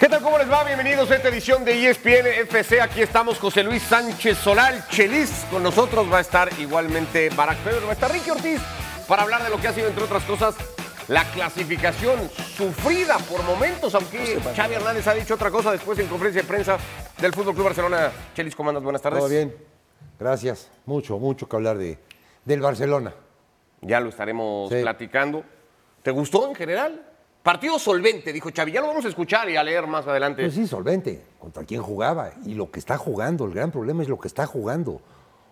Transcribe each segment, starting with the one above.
¿Qué tal? ¿Cómo les va? Bienvenidos a esta edición de ESPN FC. Aquí estamos José Luis Sánchez Solal, Chelis. Con nosotros va a estar igualmente Barack Feber, va a estar Ricky Ortiz para hablar de lo que ha sido, entre otras cosas, la clasificación sufrida por momentos, aunque Xavi Hernández ha dicho otra cosa después en conferencia de prensa del Fútbol Club Barcelona. Chelis, ¿cómo andas? Buenas tardes. Todo bien, gracias. Mucho, mucho que hablar de, del Barcelona. Ya lo estaremos Sí. platicando. ¿Te gustó en general? Partido solvente, dijo Xavi. Ya lo vamos a escuchar y a leer más adelante. Pues sí, solvente. ¿Contra quién jugaba? Y lo que está jugando. El gran problema es lo que está jugando.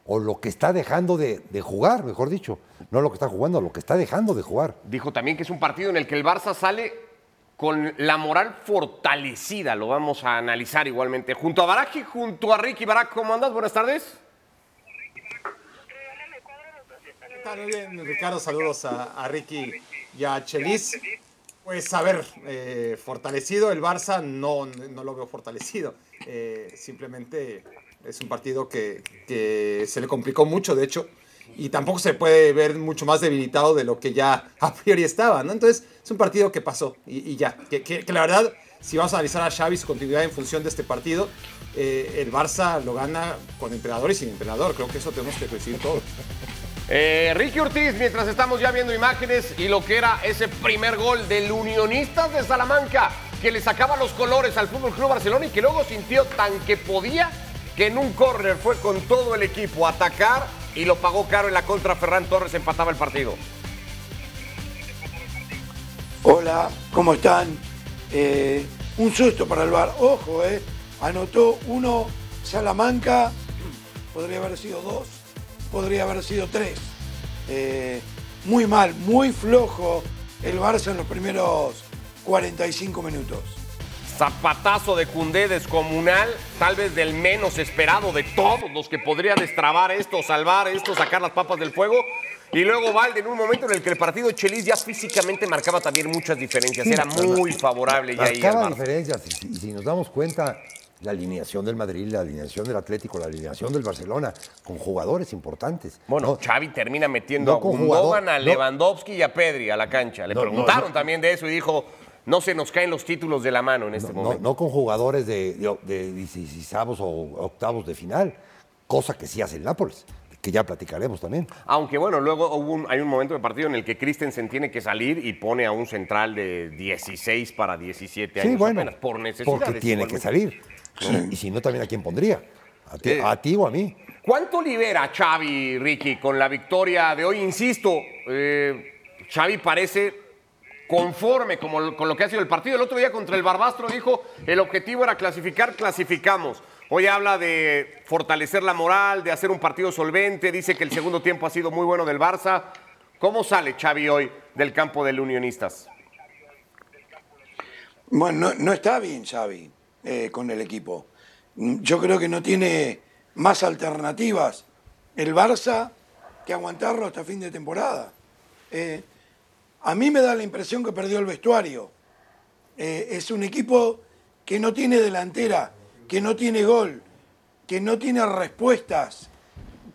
O lo que está dejando de, de jugar, mejor dicho. No lo que está jugando, lo que está dejando de jugar. Dijo también que es un partido en el que el Barça sale con la moral fortalecida. Lo vamos a analizar igualmente. Junto a Barak y junto a Ricky. Barak, ¿cómo andas? Buenas tardes. ¿Qué tal? Muy bien, Ricardo, saludos a, a Ricky y a Chelis. Pues a ver, eh, fortalecido el Barça, no, no lo veo fortalecido. Eh, simplemente es un partido que, se le complicó mucho, de hecho, y tampoco se puede ver mucho más debilitado de lo que ya a priori estaba, ¿no? Entonces es un partido que pasó y, ya. Que, la verdad, si vamos a analizar a Xavi su continuidad en función de este partido, eh, el Barça lo gana con entrenador y sin entrenador. Creo que eso tenemos que decir todos. Eh, Ricky Ortiz, mientras estamos ya viendo imágenes y lo que era ese primer gol del Unionistas de Salamanca, que le sacaba los colores al Fútbol Club Barcelona y que luego sintió tan que podía que en un córner fue con todo el equipo a atacar y lo pagó caro en la contra. Ferran Torres empataba el partido. Hola, ¿cómo están? Eh, un susto para el bar. Ojo, eh. Anotó uno Salamanca. Podría haber sido dos. Podría haber sido tres. Eh, muy mal, muy flojo el Barça en los primeros 45 minutos. Zapatazo de Cundé descomunal, tal vez del menos esperado de todos los que podría destrabar esto, salvar esto, sacar las papas del fuego. Y luego Valde en un momento en el que el partido Chelis ya físicamente marcaba también muchas diferencias. Era muy favorable ya ahí al Marcaba Barça. diferencias. Y si, y si nos damos cuenta, la alineación del Madrid, la alineación del Atlético, la alineación del Barcelona, con jugadores importantes. Bueno, No, Xavi termina metiendo no a Gundogan, a no. Lewandowski y a Pedri a la cancha. Le preguntaron también de eso y dijo, no se nos caen los títulos de la mano en este momento. no con jugadores de, de, de 16 o octavos de final, cosa que sí hace el Nápoles, que ya platicaremos también. Aunque bueno, luego hubo un- hay un momento de partido en el que Christensen tiene que salir y pone a un central de 16 para 17 años Sí, bueno, apenas, por necesidad. porque tiene que salir. Y, y si no, también a quién pondría. A ti, Eh. a ti o a mí. ¿Cuánto libera Xavi, Ricky, con la victoria de hoy? Insisto, eh, Xavi parece conforme como- con lo que ha sido el partido. El otro día contra el Barbastro dijo, el objetivo era clasificar, clasificamos. Hoy habla de fortalecer la moral, de hacer un partido solvente, dice que el segundo tiempo ha sido muy bueno del Barça. ¿Cómo sale Xavi hoy del campo del Unionistas? Bueno, no, no está bien Xavi eh, con el equipo. Mm, Yo creo que no tiene más alternativas el Barça que aguantarlo hasta fin de temporada. Eh, a mí me da la impresión que perdió el vestuario. Eh, es un equipo que no tiene delantera, que no tiene gol, que no tiene respuestas,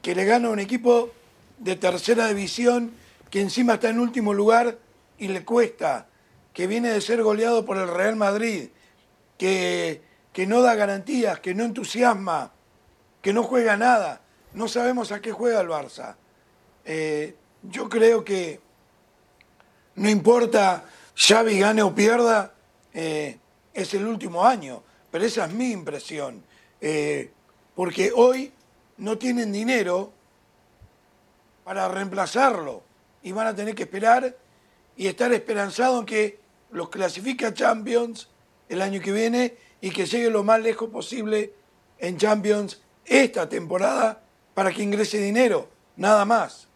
que le gana a un equipo de tercera división que encima está en último lugar y le cuesta, que viene de ser goleado por el Real Madrid, que, que no da garantías, que no entusiasma, que no juega nada. No sabemos a qué juega el Barça. Eh, yo creo que no importa Xavi gane o pierda, eh, es el último año. Pero esa es mi impresión. Eh, porque hoy no tienen dinero para reemplazarlo y van a tener que esperar y estar esperanzado en que los clasifique a Champions el año que viene y que llegue lo más lejos posible en Champions esta temporada para que ingrese dinero, nada más.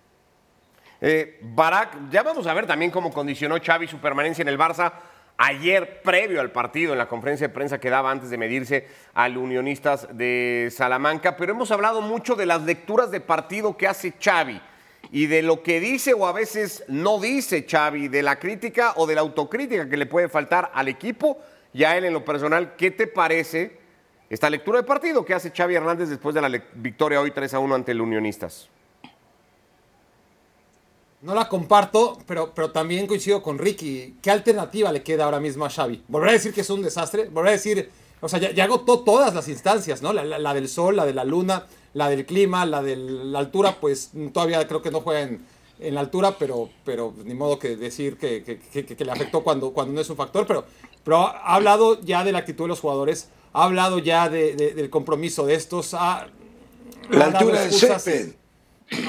Eh, Barak, ya vamos a ver también cómo condicionó Xavi su permanencia en el Barça ayer previo al partido en la conferencia de prensa que daba antes de medirse al Unionistas de Salamanca, pero hemos hablado mucho de las lecturas de partido que hace Xavi y de lo que dice o a veces no dice Xavi, de la crítica o de la autocrítica que le puede faltar al equipo y a él en lo personal. ¿Qué te parece esta lectura de partido que hace Xavi Hernández después de la victoria hoy 3 a 1 ante el Unionistas? No la comparto, pero, pero también coincido con Ricky. ¿Qué alternativa le queda ahora mismo a Xavi? ¿Volver a decir que es un desastre? ¿Volver a decir... O sea, ya, agotó todas las instancias, ¿no? La, del sol, la de la luna, la del clima, la de la altura, pues todavía creo que no juega en, la altura, pero, pero ni modo que decir que, que, le afectó cuando, cuando no es un factor. Pero, pero ha hablado ya de la actitud de los jugadores, ha hablado ya del compromiso de estos. Ha, la altura del césped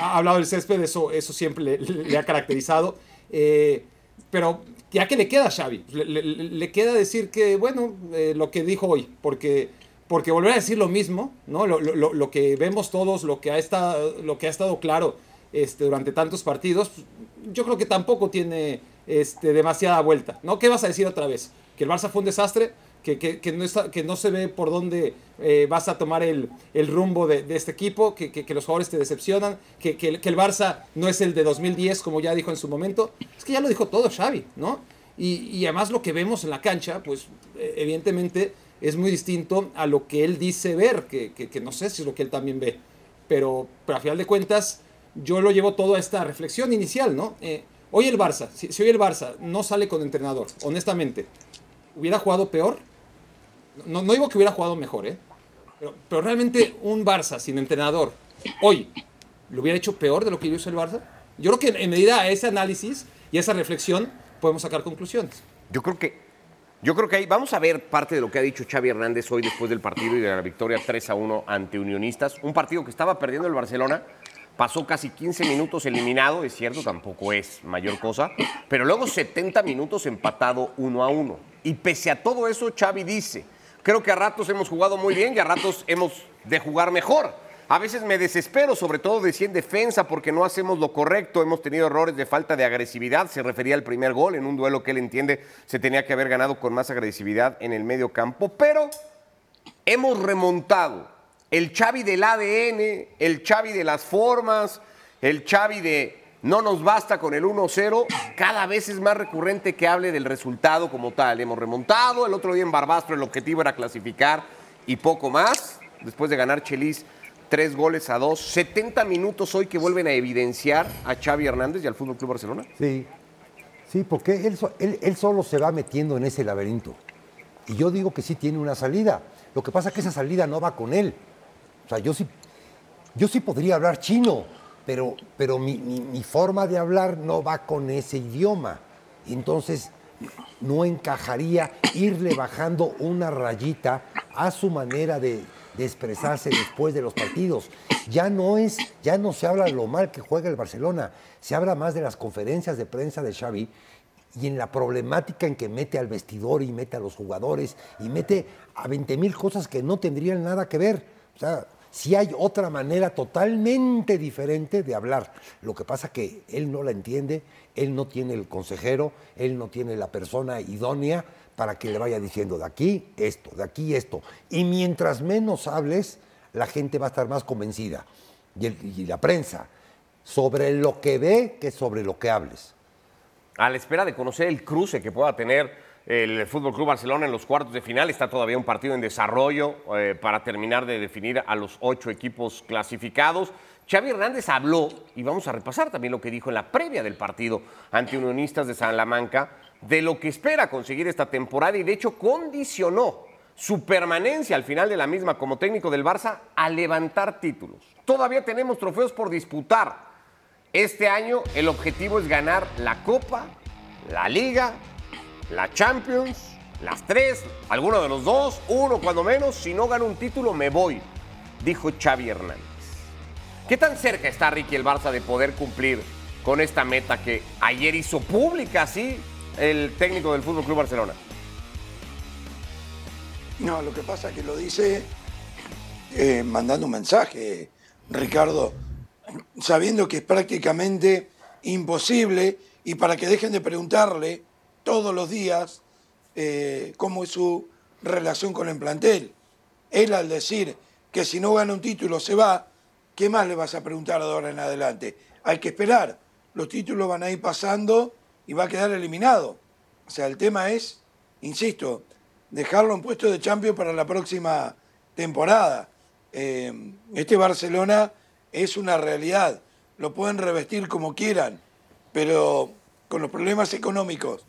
ha hablado del césped, eso, eso siempre le, ha caracterizado. Eh, pero ya que le queda a Xavi, le, queda decir que, bueno, eh, lo que dijo hoy, porque, porque volver a decir lo mismo, ¿no? Lo, que vemos todos, lo que ha estado, lo que ha estado claro este, durante tantos partidos, yo creo que tampoco tiene este, demasiada vuelta, ¿no? ¿Qué vas a decir otra vez? ¿Que el Barça fue un desastre? que, no, está, que no se ve por dónde eh, vas a tomar el, rumbo de, este equipo, que, los jugadores te decepcionan, que, el Barça no es el de 2010, como ya dijo en su momento. Es que ya lo dijo todo Xavi, ¿no? Y, además lo que vemos en la cancha, pues eh, evidentemente es muy distinto a lo que él dice ver, que, no sé si es lo que él también ve. Pero, pero a final de cuentas, yo lo llevo todo a esta reflexión inicial, ¿no? Eh, hoy el Barça, si hoy el Barça no sale con entrenador, honestamente, ¿hubiera jugado peor? No, digo que hubiera jugado mejor, ¿eh? Pero, realmente un Barça sin entrenador, hoy, ¿lo hubiera hecho peor de lo que hizo el Barça? Yo creo que en medida a ese análisis y esa reflexión podemos sacar conclusiones. Yo creo que yo creo que ahí vamos a ver parte de lo que ha dicho Xavi Hernández hoy después del partido y de la victoria 3 a 1 ante Unionistas. Un partido que estaba perdiendo el Barcelona, pasó casi 15 minutos eliminado, es cierto, tampoco es mayor cosa, pero luego 70 minutos empatado 1 a 1. Y pese a todo eso, Xavi dice, Creo que a ratos hemos jugado muy bien y a ratos hemos de jugar mejor. A veces me desespero, sobre todo decía en defensa, porque no hacemos lo correcto. Hemos tenido errores de falta de agresividad. Se refería al primer gol en un duelo que él entiende se tenía que haber ganado con más agresividad en el medio campo. Pero hemos remontado. El Xavi del ADN, el Xavi de las formas, el Xavi de no nos basta con el 1-0, cada vez es más recurrente que hable del resultado como tal. Hemos remontado, el otro día en Barbastro el objetivo era clasificar y poco más, después de ganar Chelis tres goles a dos, 70 minutos hoy que vuelven a evidenciar a Xavi Hernández y al Fútbol Club Barcelona. Sí, sí, porque él, solo se va metiendo en ese laberinto. Y yo digo que sí tiene una salida. Lo que pasa es que esa salida no va con él. O sea, yo sí, yo sí podría hablar chino pero, pero mi, forma de hablar no va con ese idioma. Entonces, no encajaría irle bajando una rayita a su manera de, expresarse después de los partidos. Ya no es, ya no se habla lo mal que juega el Barcelona, se habla más de las conferencias de prensa de Xavi y en la problemática en que mete al vestidor y mete a los jugadores y mete a 20 mil cosas que no tendrían nada que ver. O sea, si hay otra manera totalmente diferente de hablar. Lo que pasa que él no la entiende, él no tiene el consejero, él no tiene la persona idónea para que le vaya diciendo de aquí esto, de aquí esto. Y mientras menos hables, la gente va a estar más convencida, y, y la prensa, sobre lo que ve que sobre lo que hables. A la espera de conocer el cruce que pueda tener el Fútbol Club Barcelona en los cuartos de final. Está todavía un partido en desarrollo eh, para terminar de definir a los ocho equipos clasificados. Xavi Hernández habló, y vamos a repasar también lo que dijo en la previa del partido ante Unionistas de Salamanca, de lo que espera conseguir esta temporada y de hecho condicionó su permanencia al final de la misma como técnico del Barça a levantar títulos. Todavía tenemos trofeos por disputar. Este año el objetivo es ganar la Copa, la Liga la Champions, las tres, alguno de los dos, uno cuando menos, si no gano un título me voy, dijo Xavi Hernández. ¿Qué tan cerca está Ricky el Barça de poder cumplir con esta meta que ayer hizo pública así el técnico del Fútbol Club Barcelona? No, lo que pasa es que lo dice eh, mandando un mensaje, Ricardo, sabiendo que es prácticamente imposible y para que dejen de preguntarle todos los días eh, cómo es su relación con el plantel. Él al decir que si no gana un título se va, ¿qué más le vas a preguntar de ahora en adelante? Hay que esperar. Los títulos van a ir pasando y va a quedar eliminado. O sea, el tema es, insisto, dejarlo en puesto de champion para la próxima temporada. Eh, este Barcelona es una realidad. Lo pueden revestir como quieran, pero con los problemas económicos,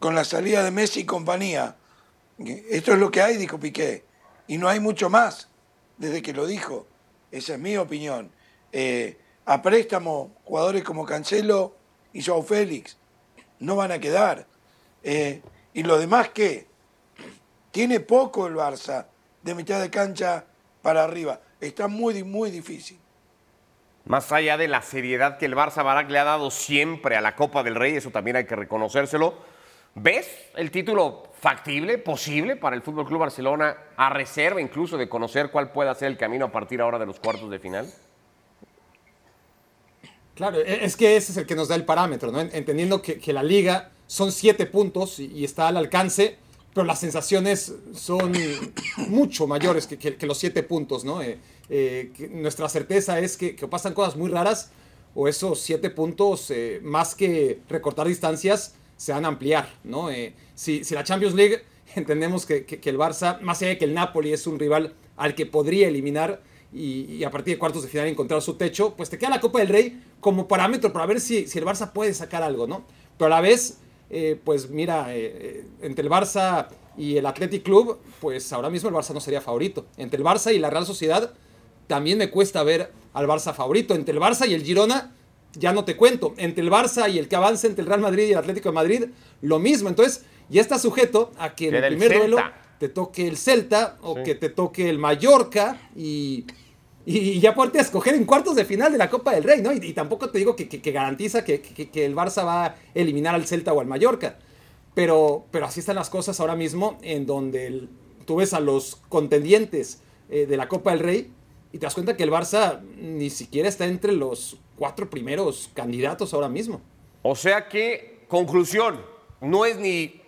con la salida de Messi y compañía, esto es lo que hay, dijo Piqué, y no hay mucho más desde que lo dijo. Esa es mi opinión. Eh, a préstamo, jugadores como Cancelo y Joao Félix no van a quedar. Eh, y lo demás, ¿qué? Tiene poco el Barça de mitad de cancha para arriba. Está muy, muy difícil. Más allá de la seriedad que el Barça Barak le ha dado siempre a la Copa del Rey, eso también hay que reconocérselo. ¿Ves el título factible, posible para el Fútbol Club Barcelona, a reserva incluso de conocer cuál pueda ser el camino a partir ahora de los cuartos de final? Claro, e, es que ese es el que nos da el parámetro, ¿no? Entendiendo que, la liga son siete puntos y, está al alcance, pero las sensaciones son mucho mayores que, los siete puntos, ¿no? Eh, eh, nuestra certeza es que, pasan cosas muy raras o esos siete puntos, eh, más que recortar distancias, se van a ampliar, ¿no? si, la Champions League, entendemos que, el Barça, más allá de que el Napoli es un rival al que podría eliminar, y, a partir de cuartos de final encontrar su techo, pues te queda la Copa del Rey como parámetro para ver si, el Barça puede sacar algo, ¿no? Pero a la vez, eh, pues mira, eh, eh, entre el Barça y el Athletic Club, pues ahora mismo el Barça no sería favorito. Entre el Barça y la Real Sociedad, también me cuesta ver al Barça favorito. Entre el Barça y el Girona, ya no te cuento. Entre el Barça y el que avance entre el Real Madrid y el Atlético de Madrid, lo mismo. Entonces, ya está sujeto a que en el primer duelo te toque el Celta o que te toque el Mallorca y, y ya a escoger en cuartos de final de la Copa del Rey, ¿no? Y, tampoco te digo que, garantiza que, el Barça va a eliminar al Celta o al Mallorca. Pero, pero así están las cosas ahora mismo, en donde tú ves a los contendientes eh, de la Copa del Rey y te das cuenta que el Barça ni siquiera está entre los cuatro primeros candidatos ahora mismo. O sea que, conclusión, no es ni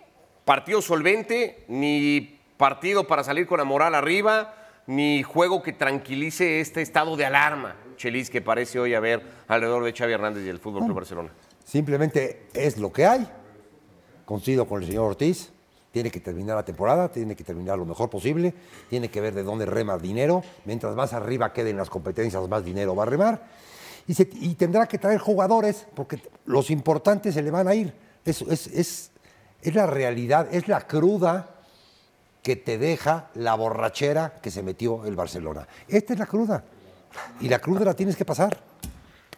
partido solvente, ni partido para salir con la moral arriba, ni juego que tranquilice este estado de alarma, Chelis, que parece hoy haber alrededor de Xavi Hernández y el Fútbol Club Barcelona. Simplemente es lo que hay. Coincido con el señor Ortiz. Tiene que terminar la temporada, tiene que terminar lo mejor posible, tiene que ver de dónde rema dinero. Mientras más arriba queden las competencias, más dinero va a remar. Y, y tendrá que traer jugadores, porque los importantes se le van a ir. es, es, es la realidad, es la cruda que te deja la borrachera que se metió el Barcelona. Esta es la cruda. Y la cruda la tienes que pasar.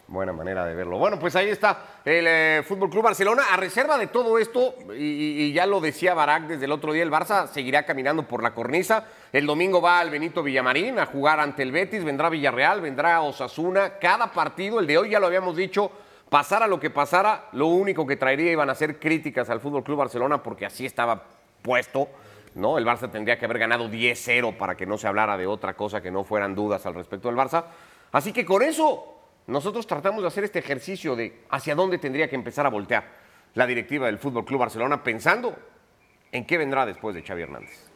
Buena manera de verlo. Bueno, pues ahí está el eh, Fútbol Club Barcelona. A reserva de todo esto, y, ya lo decía Barak desde el otro día, el Barça seguirá caminando por la cornisa. El domingo va al Benito Villamarín a jugar ante el Betis, vendrá Villarreal, vendrá Osasuna. Cada partido, el de hoy ya lo habíamos dicho, pasara lo que pasara, lo único que traería iban a ser críticas al Fútbol Club Barcelona porque así estaba puesto. ¿no? El Barça tendría que haber ganado 10-0 para que no se hablara de otra cosa que no fueran dudas al respecto del Barça. Así que con eso nosotros tratamos de hacer este ejercicio de hacia dónde tendría que empezar a voltear la directiva del Fútbol Club Barcelona pensando en qué vendrá después de Xavi Hernández.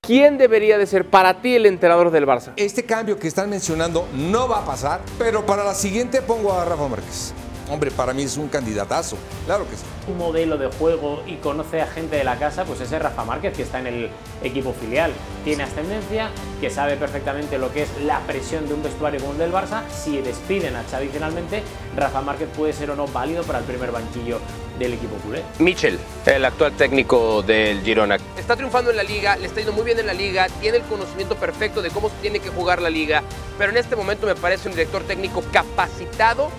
¿Quién debería de ser para ti el entrenador del Barça? Este cambio que están mencionando no va a pasar, pero para la siguiente pongo a Rafa Márquez. Hombre, para mí es un candidatazo, claro que sí. Un modelo de juego y conoce a gente de la casa, pues ese Rafa Márquez que está en el equipo filial. Tiene ascendencia, que sabe perfectamente lo que es la presión de un vestuario como el del Barça. Si despiden a Xavi finalmente, Rafa Márquez puede ser o no válido para el primer banquillo del equipo culé. Michel, el actual técnico del Girona. Está triunfando en la liga, le está yendo muy bien en la liga, tiene el conocimiento perfecto de cómo se tiene que jugar la liga, pero en este momento me parece un director técnico capacitado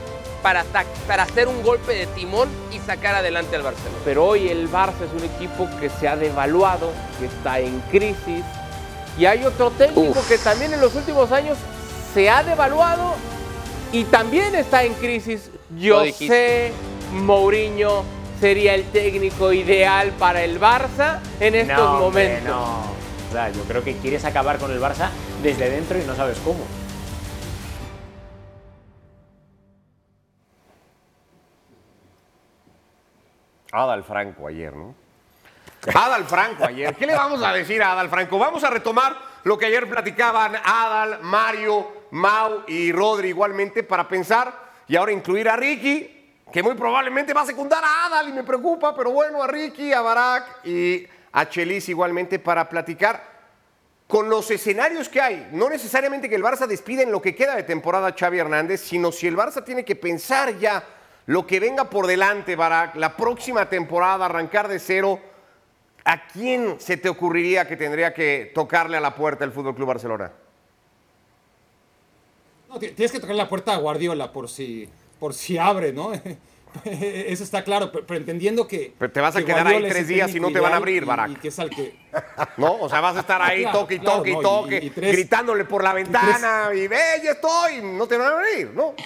para, para hacer un golpe de timón y sacar adelante al Barcelona. Pero hoy el Barça es un equipo que se ha devaluado, que está en crisis. Y hay otro técnico que también en los últimos años se ha devaluado y también está en crisis. Yo sé, Mourinho sería el técnico ideal para el Barça en estos momentos. No, yo creo que quieres acabar con el Barça desde dentro y no sabes cómo. Adal Franco ayer, ¿no? Adal Franco ayer. ¿Qué le vamos a decir a Adal Franco? Vamos a retomar lo que ayer platicaban Adal, Mario, Mau y Rodri igualmente para pensar y ahora incluir a Ricky, que muy probablemente va a secundar a Adal y me preocupa, pero bueno, a Ricky, a Barak y a Chelis igualmente para platicar con los escenarios que hay. No necesariamente que el Barça despida en lo que queda de temporada a Xavi Hernández, sino si el Barça tiene que pensar ya lo que venga por delante, Barak, la próxima temporada, arrancar de cero, ¿a quién se te ocurriría que tendría que tocarle a la puerta el Fútbol Club Barcelona? No, ti- tienes que tocar la puerta a Guardiola por si, por si abre, ¿no? Eso está claro, pero, pero entendiendo que. Pero te vas a que quedar ahí Guardiola tres días y no te van a abrir, Barak. Y, que es al que. ¿No? O sea, vas a estar ahí, Claro, toque claro, toque y toque, y tres- gritándole por la ventana y, ve, ya estoy, no te van a abrir, ¿no?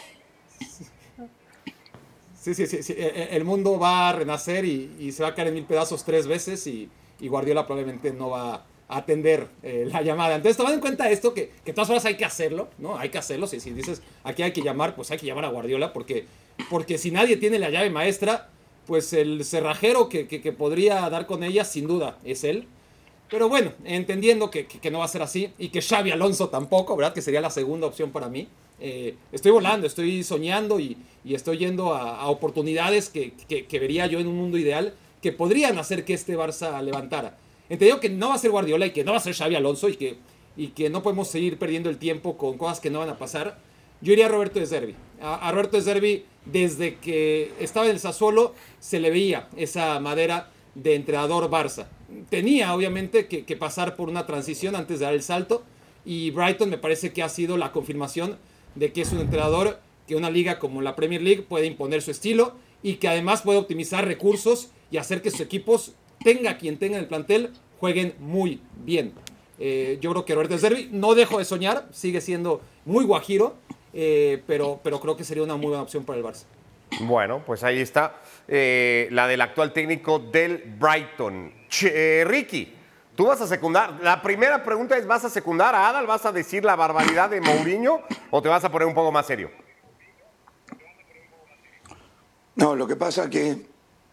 Sí, sí, sí, sí, e- e- El mundo va a renacer y, y se va a caer en mil pedazos tres veces y, y Guardiola probablemente no va a atender eh, la llamada. Entonces, tomando en cuenta esto, que, que todas horas hay que hacerlo, ¿no? Hay que hacerlo. Si, si dices aquí hay que llamar, pues hay que llamar a Guardiola porque, porque si nadie tiene la llave maestra, pues el cerrajero que, que- que podría dar con ella, sin duda, es él. Pero bueno, entendiendo que- que no va a ser así y que Xavi Alonso tampoco, ¿verdad? Que sería la segunda opción para mí. Eh, estoy volando, estoy soñando y, y estoy yendo a, a oportunidades que, que- que vería yo en un mundo ideal que podrían hacer que este Barça levantara. Entendido que no va a ser Guardiola y que no va a ser Xavi Alonso y que, y que no podemos seguir perdiendo el tiempo con cosas que no van a pasar. Yo iría a Roberto de Zerbi. A, a Roberto de Zerbi, desde que estaba en el Sassuolo, se le veía esa madera de entrenador Barça. Tenía, obviamente, que, que pasar por una transición antes de dar el salto. Y Brighton me parece que ha sido la confirmación de que es un entrenador que una liga como la Premier League puede imponer su estilo y que además puede optimizar recursos y hacer que sus equipos, tenga quien tenga en el plantel, jueguen muy bien. Eh, yo creo que Roberto de Zerbi, no dejo de soñar, sigue siendo muy guajiro, eh, pero, pero creo que sería una muy buena opción para el Barça. Bueno, pues ahí está eh, la del actual técnico del Brighton. Ricky, tú vas a secundar. La primera pregunta es, ¿vas a secundar a Adal? ¿Vas a decir la barbaridad de Mourinho o te vas a poner un poco más serio? No, lo que pasa que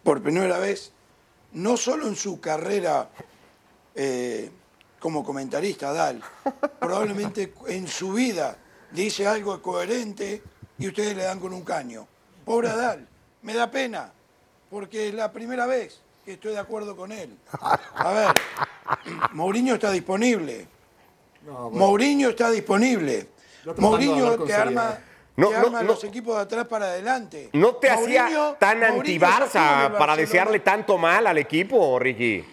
por primera vez, no solo en su carrera eh, como comentarista, Dal, probablemente en su vida dice algo coherente y ustedes le dan con un caño. Pobre Dal, me da pena, porque es la primera vez que estoy de acuerdo con él. A ver, Mourinho está disponible. Mourinho está disponible. Mourinho te arma, No, te no, arma no. los equipos de atrás para adelante. ¿No te Mourinho- hacía tan anti-Barça para desearle tanto mal al equipo, Ricky?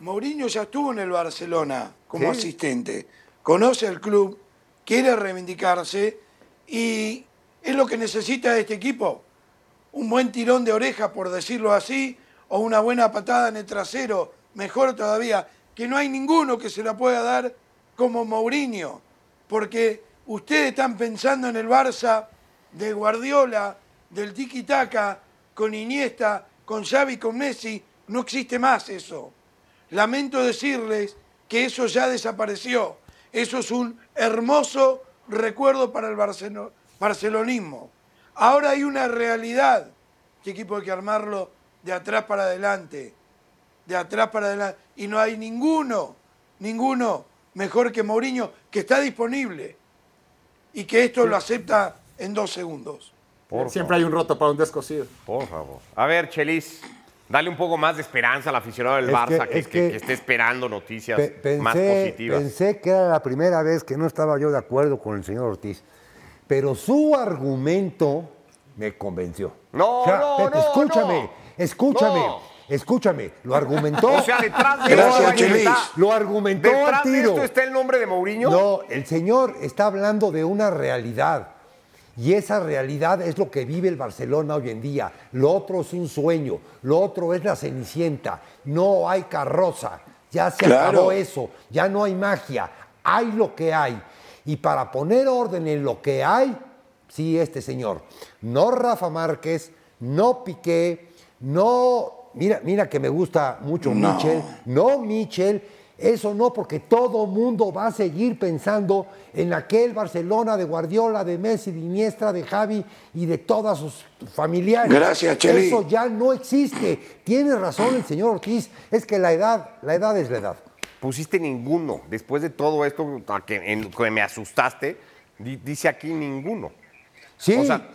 Mourinho ya estuvo en el Barcelona como asistente, conoce el club, quiere reivindicarse y es lo que necesita este equipo. Un buen tirón de oreja, por decirlo así, o una buena patada en el trasero, mejor todavía, que no hay ninguno que se la pueda dar como Mourinho, porque ustedes están pensando en el Barça de Guardiola, del tiki-taka, con Iniesta, con Xavi, con Messi, no existe más eso. Lamento decirles que eso ya desapareció. Eso es un hermoso recuerdo para el barcelo- barcelonismo. Ahora hay una realidad. Este equipo hay que armarlo de atrás para adelante. De atrás para adelante. Y no hay ninguno, ninguno mejor que Mourinho, que está disponible. Y que esto lo acepta en dos segundos. Siempre hay un roto para un descosido. Por favor. A ver, Chelis, dale un poco más de esperanza al aficionado del Es que- Barça que, es que- que- que esté esperando noticias Pe- más positivas. pensé que era la primera vez que no estaba yo de acuerdo con el señor Ortiz, pero su argumento me convenció. No, no, Pepe, no, escúchame, no. escúchame, No. escúchame, lo argumentó. O sea, detrás de Gracias, esto está. Lo argumentó Detrás al de esto está el nombre de Mourinho. No, el señor está hablando de una realidad. Y esa realidad es lo que vive el Barcelona hoy en día. Lo otro es un sueño, lo otro es la cenicienta. No hay carroza, ya se Claro. acabó eso, ya no hay magia, hay lo que hay. Y para poner orden en lo que hay, sí, este señor. No Rafa Márquez, no Piqué, no. Mira, mira que me gusta mucho No. Michel, no Michel. Eso no, porque todo mundo va a seguir pensando en aquel Barcelona de Guardiola, de Messi, de Iniesta, de Javi y de todas sus familiares. Gracias, Cheli. Eso ya no existe. Tiene razón el señor Ortiz. Es que la edad, la edad es la edad. Pusiste ninguno. Después de todo esto a que, en que me asustaste, di- dice aquí ninguno. Sí. O sea-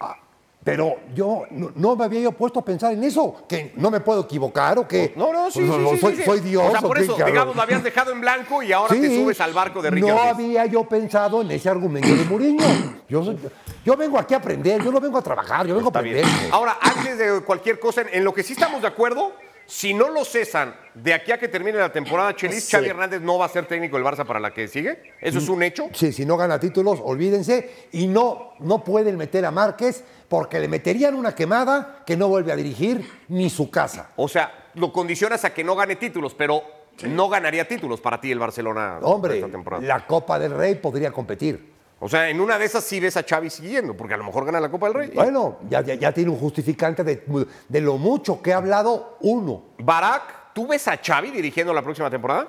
ah, pero yo no, no me había yo puesto a pensar en eso, que no me puedo equivocar o que No, no, sí, no, sí, no, sí, soy, sí. soy Dios. O sea, por eso, cabrón? digamos, lo habías dejado en blanco y ahora te subes al barco de Ricky No había yo pensado en ese argumento de Mourinho. Yo soy- Yo vengo aquí a aprender, yo no vengo a trabajar, yo vengo Está a bien. aprender. Ahora, antes de cualquier cosa, en lo que sí estamos de acuerdo, si no lo cesan de aquí a que termine la temporada, Chelis, Sí. Xavi Hernández no va a ser técnico del Barça para la que sigue. ¿Eso es un hecho? Sí, si no gana títulos, olvídense. Y no, no pueden meter a Márquez porque le meterían una quemada que no vuelve a dirigir ni su casa. O sea, lo condicionas a que no gane títulos, pero no ganaría títulos para ti el Barcelona Hombre, esta temporada. la Copa del Rey podría competir. O sea, en una de esas sí ves a Xavi siguiendo, porque a lo mejor gana la Copa del Rey. Bueno, ya, ya, ya tiene un justificante de, de lo mucho que ha hablado uno. Barak, ¿tú ves a Xavi dirigiendo la próxima temporada?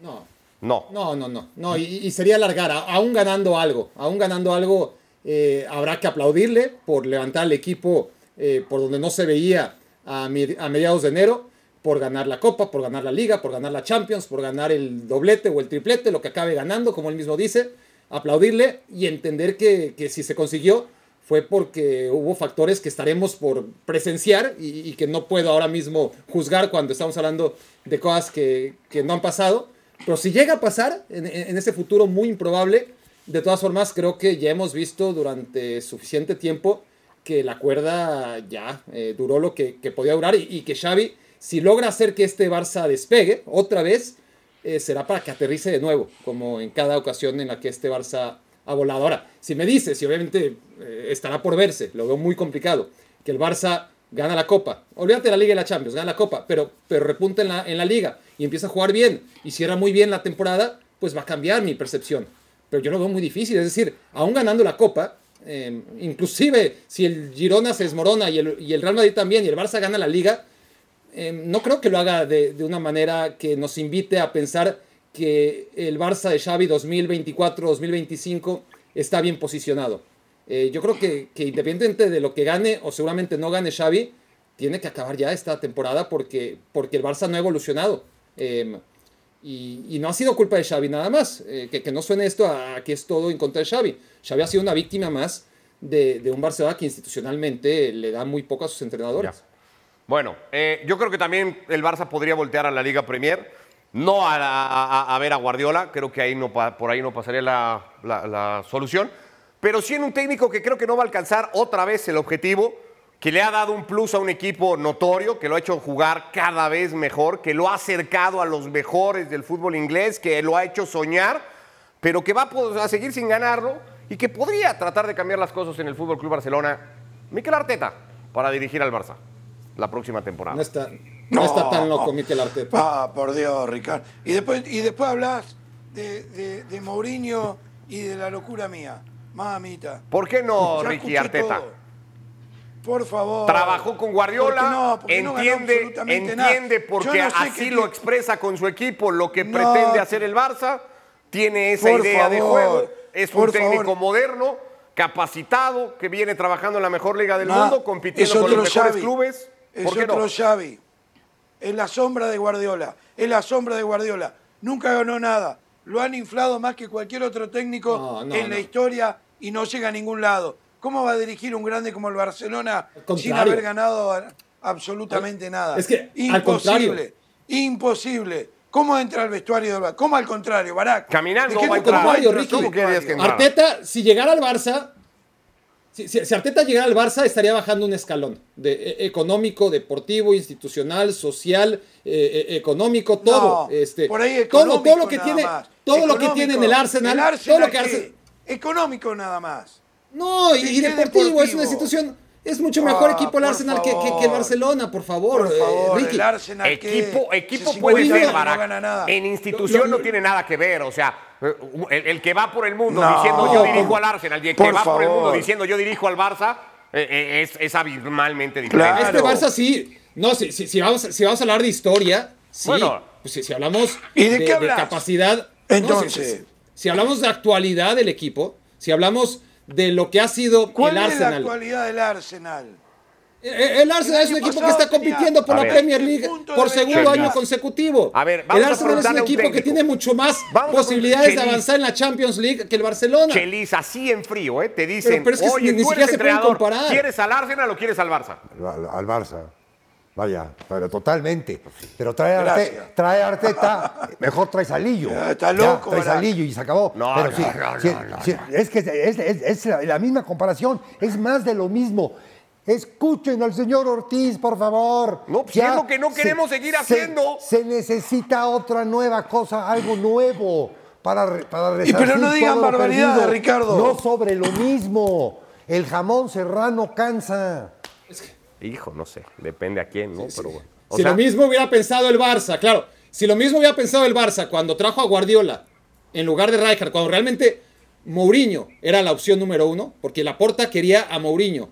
No. No. No, no, no. no y, y sería alargar, aún ganando algo, aún ganando algo, eh, habrá que aplaudirle por levantar al equipo eh, por donde no se veía a, mi- a mediados de enero, por ganar la Copa, por ganar la Liga, por ganar la Champions, por ganar el doblete o el triplete, lo que acabe ganando, como él mismo dice, aplaudirle y entender que, que si se consiguió fue porque hubo factores que estaremos por presenciar y, que no puedo ahora mismo juzgar cuando estamos hablando de cosas que, que no han pasado. Pero si llega a pasar en, en- en ese futuro muy improbable, de todas formas creo que ya hemos visto durante suficiente tiempo que la cuerda ya eh, duró lo que, que podía durar y, y que Xavi, si logra hacer que este Barça despegue otra vez, eh, será para que aterrice de nuevo, como en cada ocasión en la que este Barça ha volado. Ahora, si me dices, si obviamente eh, estará por verse, lo veo muy complicado, que el Barça gana la Copa, olvídate de la Liga y la Champions, gana la Copa, pero, pero repunta en la, en la Liga y empieza a jugar bien y cierra muy bien la temporada, pues va a cambiar mi percepción. Pero yo lo veo muy difícil, es decir, aún ganando la Copa, eh, inclusive si el Girona se desmorona y el, y el Real Madrid también y el Barça gana la Liga, eh, no creo que lo haga de, una manera que nos invite a pensar que el Barça de Xavi 2024-2025 está bien posicionado. Eh, yo creo que, que independientemente de lo que gane o seguramente no gane Xavi, tiene que acabar ya esta temporada porque, porque el Barça no ha evolucionado. Eh, y, no ha sido culpa de Xavi nada más. Eh, que, no suene esto a que es todo en contra de Xavi. Xavi ha sido una víctima más de, un Barcelona que institucionalmente le da muy poco a sus entrenadores. Bueno, eh, yo creo que también el Barça podría voltear a la Liga Premier, no a, ver a Guardiola, creo que ahí no, por ahí no pasaría la, la- solución, pero sí en un técnico que creo que no va a alcanzar otra vez el objetivo, que le ha dado un plus a un equipo notorio, que lo ha hecho jugar cada vez mejor, que lo ha acercado a los mejores del fútbol inglés, que lo ha hecho soñar, pero que va a, seguir sin ganarlo y que podría tratar de cambiar las cosas en el Fútbol Club Barcelona. Mikel Arteta para dirigir al Barça la próxima temporada. No está, no está tan loco Mikel Arteta. Ah, por Dios, Ricardo. Y después, y después hablas de, de, de Mourinho y de la locura mía. Mamita. ¿Por qué no, Ya Ricky Arteta? todo. Por favor. Trabajó con Guardiola, Porque no, porque no ganó entiende, nada. entiende porque no sé así lo expresa con su equipo lo que No. pretende hacer el Barça, tiene esa Por idea de juego, es un técnico favor. moderno, capacitado, que viene trabajando en la mejor liga del No, mundo, compitiendo con los mejores Xavi. clubes. Es ¿Por qué otro no? Xavi. Es la sombra de Guardiola. Es la sombra de Guardiola. Nunca ganó nada. Lo han inflado más que cualquier otro técnico No, no, en la historia y no llega a ningún lado. ¿Cómo va a dirigir un grande como el Barcelona sin haber ganado absolutamente nada? Es que, al imposible, imposible. ¿Cómo entra al vestuario del Barça? ¿Cómo al contrario, Barak? Caminando ¿De qué va a te- cómo entrar. contrario, Ricky. al. Arteta, si llegara al Barça, si, si- si Arteta llegara al Barça, estaría bajando un escalón de, e- económico, deportivo, institucional, social, eh, eh, económico, todo. No, este, por ahí todo, económico todo lo que nada tiene, más. todo lo que tiene en el Arsenal, ¿El todo lo que? Arsenal- Económico nada más. No, y, ¿Y y qué deportivo, es deportivo? una institución. Es mucho mejor Ah, equipo el Arsenal que, que- que el. Barcelona, por favor. Por eh, favor, Ricky. el Arsenal que Equipo, equipo se puede 50 ser, Barak. no gana nada. En institución Lo- lo- no tiene nada que ver. O sea, eh, el, el que va por el mundo No, diciendo yo dirijo al Arsenal y el que va por el mundo diciendo yo dirijo al Barça eh, eh, es, es abismalmente diferente. Claro. Este Barça sí. No, si, si, si vamos, si vamos a hablar de historia, sí. Bueno. Pues si, si hablamos ¿Y de qué hablas? capacidad. no, si- Entonces. si, si hablamos de actualidad del equipo, si hablamos de lo que ha sido ¿Cuál el es la Arsenal. actualidad del Arsenal? El Arsenal El es un equipo que está compitiendo por la ver. Premier League por segundo año consecutivo. A ver, vamos el a Arsenal es un equipo que tiene mucho más Vamos posibilidades de avanzar en la Champions League que el Barcelona. Chelis, así en frío, ¿eh? Te dicen, Pero- pero es que oye, ni tú siquiera eres se pueden comparar". ¿quieres al Arsenal o quieres al Barça? Al, al Barça. Vaya, pero totalmente. Pero trae, Arte- trae Arteta, mejor trae Salillo. Está loco, trae. Salillo y se acabó. No, pero no, sí, no, sí, no, no, sí, es que es, es- es la, misma comparación, es más de lo mismo. Escuchen al señor Ortiz, por favor. No, pues, es lo que no queremos seguir haciendo. Se necesita otra nueva cosa, algo nuevo para, para Y pero no digan barbaridades. Ricardo. No sobre lo mismo. El jamón serrano cansa. Hijo, no sé, depende a quién, ¿no? Pero bueno. O si sea, lo mismo hubiera pensado el Barça, claro, si lo mismo hubiera pensado el Barça cuando trajo a Guardiola en lugar de Rijkaard, cuando realmente Mourinho era la opción número uno, porque Laporta quería a Mourinho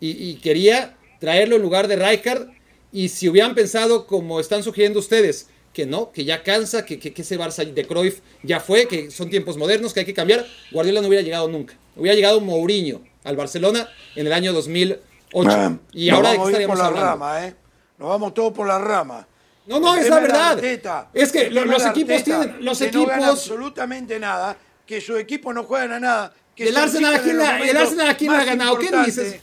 y, y quería traerlo en lugar de Rijkaard, y si hubieran pensado como están sugiriendo ustedes, que no, que ya cansa, que, que, que ese Barça de Cruyff ya fue, que son tiempos modernos, que hay que cambiar, Guardiola no hubiera llegado nunca. Hubiera llegado Mourinho al Barcelona en el año 2008. Ah, y ahora de qué estaríamos por la hablando. rama, ¿eh? Nos vamos todos por la rama. No, no, El es la verdad. Arteta, Es que lo- los equipos Arteta, tienen- los que no gana equipos- absolutamente nada, que su equipo no juegan a nada. Que el se Arsenal, ¿a olvidan quién de le- los el Arsenal, ¿a quién le ha ganado? ¿Qué dices?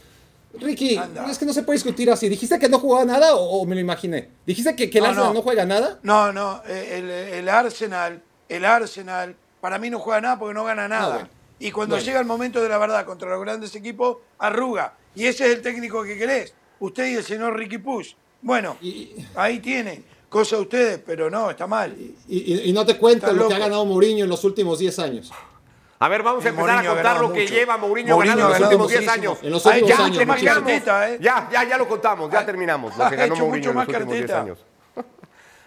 Ricky, Anda. es que no se puede discutir así. ¿Dijiste que no jugaba nada o, o me lo imaginé? ¿Dijiste que, que el No, Arsenal no. no. juega nada? No, no, eh, el, el Arsenal, el Arsenal, para mí no juega nada porque no gana nada. bueno. Y cuando Bueno. llega el momento de la verdad contra los grandes equipos, arruga. Y ese es el técnico que querés. Usted y el señor Ricky Push. Bueno, Y- ahí tienen. Cosa de ustedes, pero no, está mal. Y, y- y no te cuento Está lo que ha ganado Mourinho en los últimos 10 años. A ver, vamos a empezar Mourinho a contar lo que mucho. lleva Mourinho, Mourinho ganando en los ganado últimos 10 muchísimo. años. En los últimos hecho años, mucho más que muchísimo. Arteta, ¿eh? Ya, ya, ya lo contamos, ya terminamos lo Ha que ganó hecho Mourinho mucho en más los últimos 10 Arteta. años.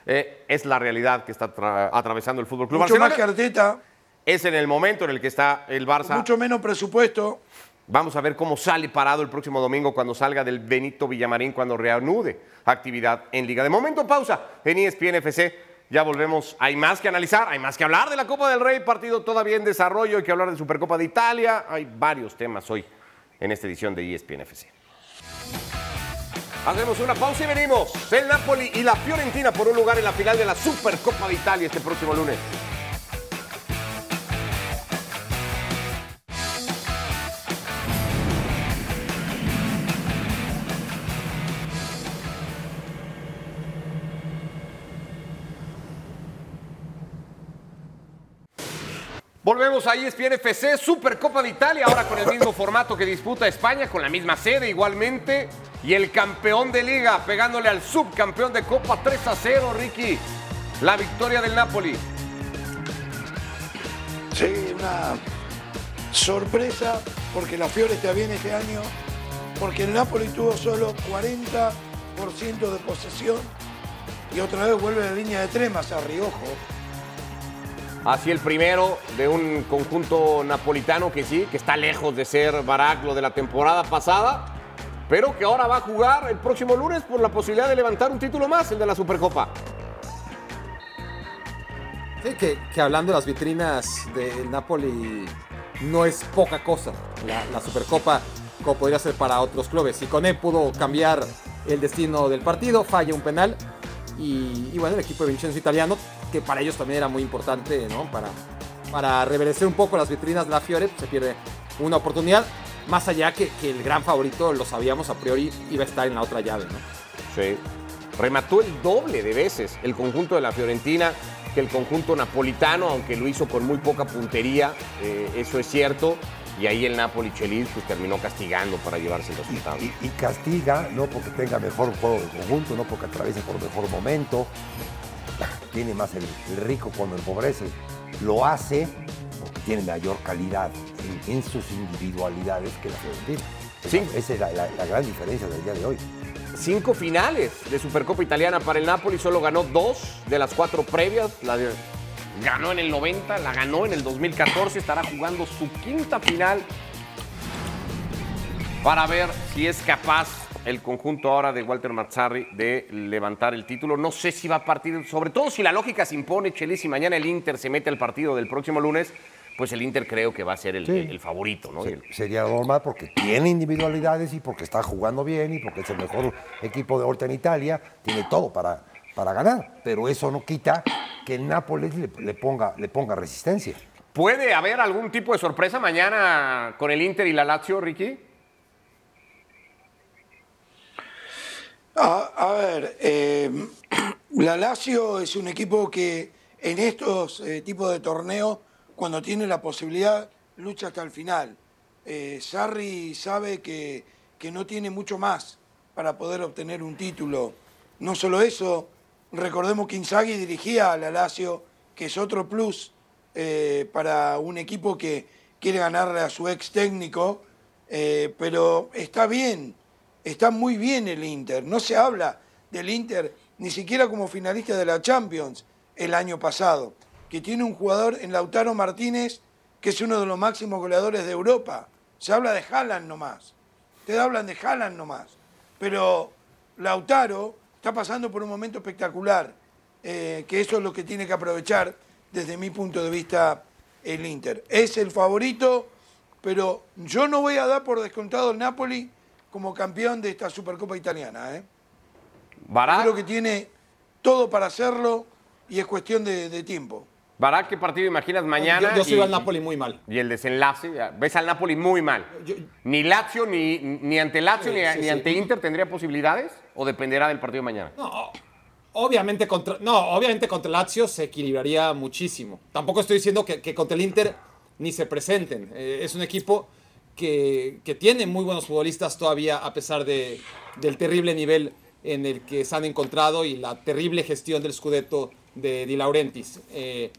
Eh, es la realidad que está tra- atravesando el Fútbol Club Mucho más Barcelona. que Arteta, Es en el momento en el que está el Barça. mucho menos presupuesto. Vamos a ver cómo sale parado el próximo domingo cuando salga del Benito Villamarín, cuando reanude actividad en Liga. De momento, pausa en ESPN FC. Ya volvemos. Hay más que analizar, hay más que hablar de la Copa del Rey, partido todavía en desarrollo, hay que hablar de Supercopa de Italia. Hay varios temas hoy en esta edición de ESPN FC. Hacemos una pausa y venimos. El Napoli y la Fiorentina por un lugar en la final de la Supercopa de Italia este próximo lunes. Volvemos a ESPN FC, Supercopa de Italia, ahora con el mismo formato que disputa España, con la misma sede igualmente, y el campeón de liga pegándole al subcampeón de Copa 3 a 0, Ricky. La victoria del Napoli. Sí, una sorpresa porque la Fiore está bien este año, porque el Napoli tuvo solo 40% de posesión y otra vez vuelve la línea de tres más a Riojo. Así el primero de un conjunto napolitano que sí, que está lejos de ser Barak lo de la temporada pasada, pero que ahora va a jugar el próximo lunes por la posibilidad de levantar un título más, el de la Supercopa. Sí, que, hablando de las vitrinas del Napoli, no es poca cosa. La, Supercopa, como podría ser para otros clubes. Y con él pudo cambiar el destino del partido, falla un penal. Y bueno, el equipo de Vincenzo italiano, que para ellos también era muy importante, ¿no? Para, para reverdecer un poco las vitrinas de la Fiore, pues, se pierde una oportunidad. Más allá que, que el gran favorito, lo sabíamos a priori, iba a estar en la otra llave, ¿no? Sí. Remató el doble de veces el conjunto de la Fiorentina que el conjunto napolitano, aunque lo hizo con muy poca puntería, eh, eso es cierto. Y ahí el Napoli Chelis pues, terminó castigando para llevarse el resultado. Y, y castiga, no porque tenga mejor juego de conjunto, no porque atraviese por mejor momento. Tiene más el, el rico cuando empobrece. Lo hace porque tiene mayor calidad en, en sus individualidades que la Fiorentina. Sí. Esa es la, la- la gran diferencia del día de hoy. Cinco finales de Supercopa Italiana para el Napoli, solo ganó dos de las cuatro previas. La de- ganó en el 90, la ganó en el 2014, estará jugando su quinta final para ver si es capaz el conjunto ahora de Walter Mazzarri de levantar el título. No sé si va a partir, sobre todo si la lógica se impone, Chelis, y mañana el Inter se mete al partido del próximo lunes, pues el Inter creo que va a ser el, Sí. el- el favorito, ¿no? Se- sería normal porque tiene individualidades y porque está jugando bien y porque es el mejor equipo de ahorita en Italia, tiene todo para, para ganar. Pero eso no quita que el Nápoles le, le ponga, le ponga resistencia. ¿Puede haber algún tipo de sorpresa mañana con el Inter y la Lazio, Ricky? A, ver, eh, la Lazio es un equipo que en estos eh, tipos de torneos, cuando tiene la posibilidad, lucha hasta el final. Eh, Sarri sabe que, que no tiene mucho más para poder obtener un título. No solo eso, recordemos que Inzaghi dirigía a la Lazio, que es otro plus eh, para un equipo que quiere ganarle a su ex técnico, pero está bien, está muy bien el Inter. No se habla del Inter ni siquiera como finalista de la Champions el año pasado, que tiene un jugador en Lautaro Martínez que es uno de los máximos goleadores de Europa. Se habla de Haaland nomás. Te hablan de Haaland nomás. Pero Lautaro está pasando por un momento espectacular, eh, que eso es lo que tiene que aprovechar desde mi punto de vista el Inter. Es el favorito, pero yo no voy a dar por descontado el Napoli como campeón de esta Supercopa italiana. ¿eh? Barak, Creo que tiene todo para hacerlo y es cuestión de, de tiempo. Barak, ¿qué partido imaginas mañana? Yo, yo sigo Y- al Napoli muy mal. Y el desenlace, ya, ves al Napoli muy mal. Yo- ni Lazio, ni, ni ante Lazio, Sí, ni, sí, ni sí. ante Inter tendría posibilidades o dependerá del partido de mañana. No, obviamente contra, no, obviamente contra Lazio se equilibraría muchísimo. Tampoco estoy diciendo que, que contra el Inter ni se presenten. Eh, es un equipo que, que tiene muy buenos futbolistas todavía a pesar de, del terrible nivel en el que se han encontrado y la terrible gestión del Scudetto de Di Laurentiis. Eh,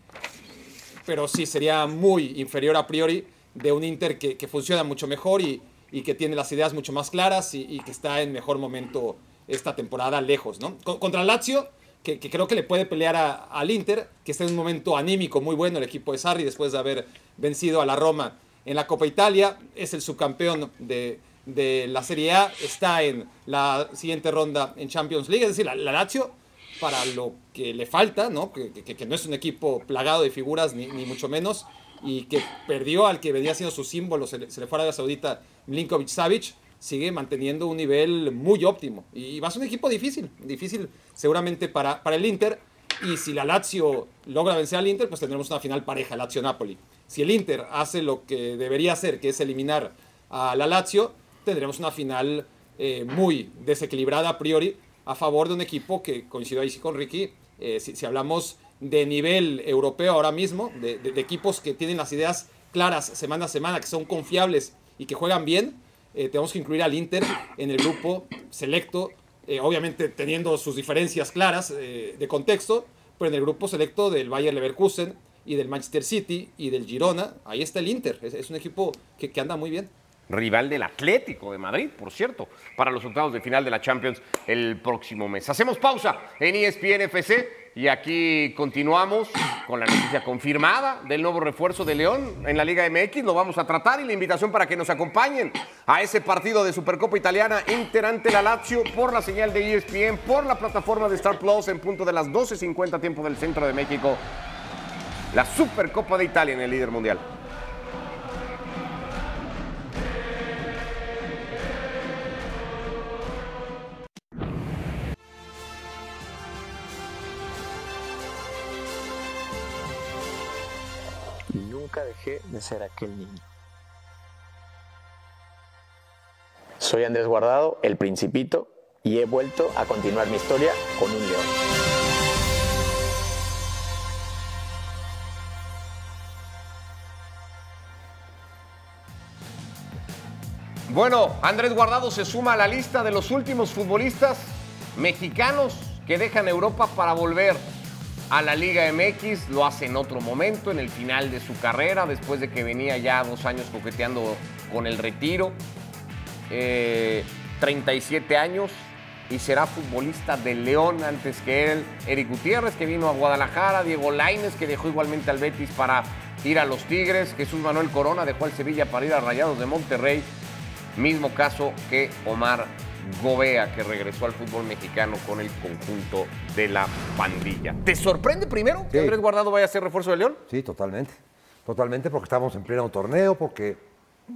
pero sí sería muy inferior a priori de un Inter que, que funciona mucho mejor y, y que tiene las ideas mucho más claras y, que está en mejor momento esta temporada lejos, ¿no? Con- contra Lazio, que, que creo que le puede pelear a- al Inter, que está en un momento anímico muy bueno el equipo de Sarri después de haber vencido a la Roma en la Copa Italia, es el subcampeón de, de la Serie A, está en la siguiente ronda en Champions League, es decir, la, la Lazio para lo que le falta, ¿no? Que, que- que no es un equipo plagado de figuras, ni, ni mucho menos, y que perdió al que venía siendo su símbolo, se le, se le fue a Arabia Saudita, Milinkovic Savic, sigue manteniendo un nivel muy óptimo. Y va a ser un equipo difícil, difícil seguramente para, para el Inter. Y si la Lazio logra vencer al Inter, pues tendremos una final pareja, Lazio-Napoli. Si el Inter hace lo que debería hacer, que es eliminar a la Lazio, tendremos una final eh, muy desequilibrada a priori a favor de un equipo que coincido ahí sí con Ricky. eh, si, hablamos de nivel europeo ahora mismo, de, de- de equipos que tienen las ideas claras semana a semana, que son confiables y que juegan bien, eh, tenemos que incluir al Inter en el grupo selecto, eh, obviamente teniendo sus diferencias claras eh, de contexto, pero en el grupo selecto del Bayer Leverkusen y del Manchester City y del Girona, ahí está el Inter. Es, un equipo que, que anda muy bien. Rival del Atlético de Madrid, por cierto, para los octavos de final de la Champions el próximo mes. Hacemos pausa en ESPN FC y aquí continuamos con la noticia confirmada del nuevo refuerzo de León en la Liga MX. Lo vamos a tratar y la invitación para que nos acompañen a ese partido de Supercopa Italiana Inter ante la Lazio por la señal de ESPN, por la plataforma de Star Plus en punto de las 12.50 tiempo del centro de México. La Supercopa de Italia en el líder mundial. Nunca dejé de ser aquel niño. Soy Andrés Guardado, el Principito, y he vuelto a continuar mi historia con un león. Bueno, Andrés Guardado se suma a la lista de los últimos futbolistas mexicanos que dejan Europa para volver a la Liga MX. Lo hace en otro momento, en el final de su carrera, después de que venía ya dos años coqueteando con el retiro. Eh, 37 años y será futbolista de León antes que él. Eric Gutiérrez, que vino a Guadalajara. Diego Laines, que dejó igualmente al Betis para ir a los Tigres. Jesús Manuel Corona dejó al Sevilla para ir a Rayados de Monterrey. Mismo caso que Omar Gobea, que regresó al fútbol mexicano con el conjunto de la pandilla. ¿Te sorprende primero que Sí. Andrés Guardado vaya a ser refuerzo de León? Sí, totalmente. Totalmente, porque estamos en pleno torneo, porque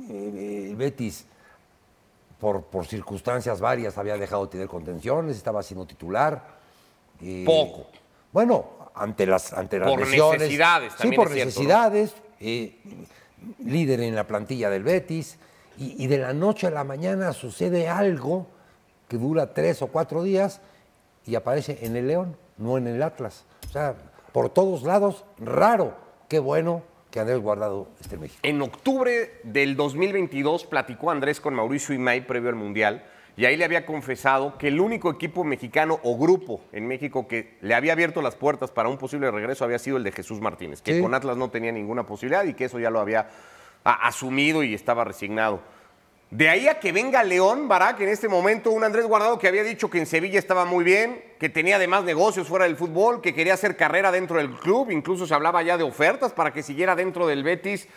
eh, el Betis, por, por circunstancias varias, había dejado de tener contenciones, estaba siendo titular. eh, Poco. Bueno, ante las, ante las Por lesiones. necesidades, Sí, también por es cierto, ¿no? necesidades. eh, líder en la plantilla del Betis. Y, y de la noche a la mañana sucede algo que dura tres o cuatro días y aparece en el León, no en el Atlas. O sea, por todos lados, raro. Qué bueno que Andrés Guardado esté en México. En octubre del 2022 platicó Andrés con Mauricio Imay previo al Mundial y ahí le había confesado que el único equipo mexicano o grupo en México que le había abierto las puertas para un posible regreso había sido el de Jesús Martínez, que Sí. con Atlas no tenía ninguna posibilidad y que eso ya lo había asumido y estaba resignado. De ahí a que venga León, Barak, en este momento un Andrés Guardado que había dicho que en Sevilla estaba muy bien, que tenía además negocios fuera del fútbol, que quería hacer carrera dentro del club, incluso se hablaba ya de ofertas para que siguiera dentro del Betis,